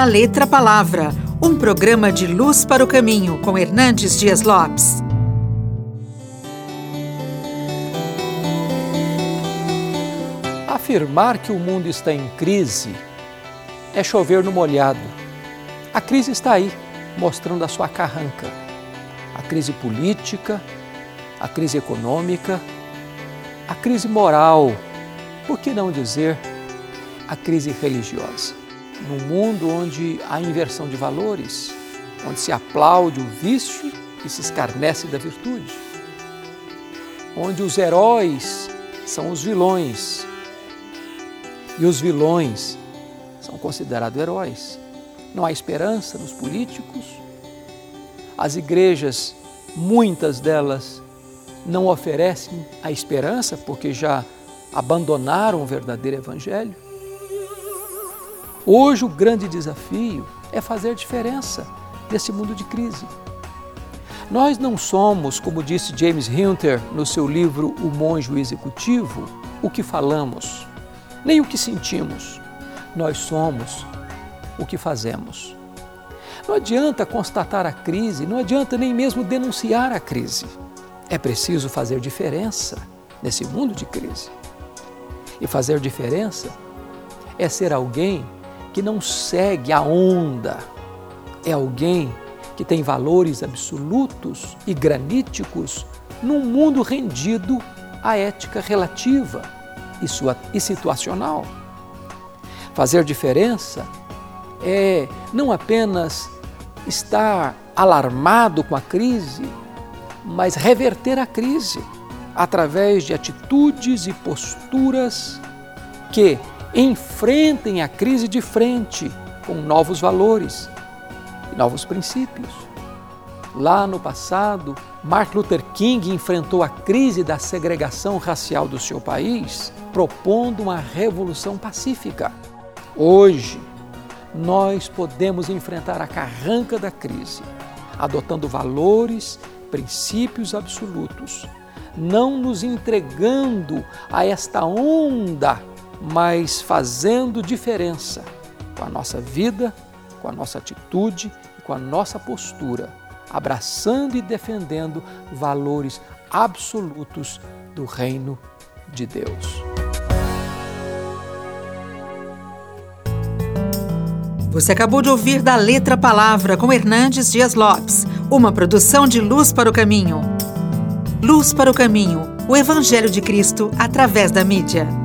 da Letra Palavra, um programa de luz para o caminho com Hernandes Dias Lopes. Afirmar que o mundo está em crise é chover no molhado. A crise está aí, mostrando a sua carranca. A crise política, a crise econômica, a crise moral, por que não dizer a crise religiosa? Num mundo onde há inversão de valores, onde se aplaude o vício e se escarnece da virtude, onde os heróis são os vilões e os vilões são considerados heróis. Não há esperança nos políticos. As igrejas, muitas delas, não oferecem a esperança porque já abandonaram o verdadeiro Evangelho. Hoje o grande desafio é fazer diferença nesse mundo de crise. Nós não somos, como disse James Hunter no seu livro O Monge Executivo, o que falamos, nem o que sentimos. Nós somos o que fazemos. Não adianta constatar a crise, não adianta nem mesmo denunciar a crise. É preciso fazer diferença nesse mundo de crise. E fazer diferença é ser alguém que não segue a onda, é alguém que tem valores absolutos e graníticos num mundo rendido à ética relativa e, sua, e situacional. Fazer diferença é não apenas estar alarmado com a crise, mas reverter a crise através de atitudes e posturas que enfrentem a crise de frente com novos valores e novos princípios. Lá no passado, Martin Luther King enfrentou a crise da segregação racial do seu país, propondo uma revolução pacífica. Hoje, nós podemos enfrentar a carranca da crise, adotando valores, princípios absolutos não nos entregando a esta onda, mas fazendo diferença com a nossa vida, com a nossa atitude e com a nossa postura, abraçando e defendendo valores absolutos do reino de Deus. Você acabou de ouvir da Letra Palavra com Hernandes Dias Lopes, uma produção de Luz para o Caminho. Luz para o caminho, o Evangelho de Cristo através da mídia.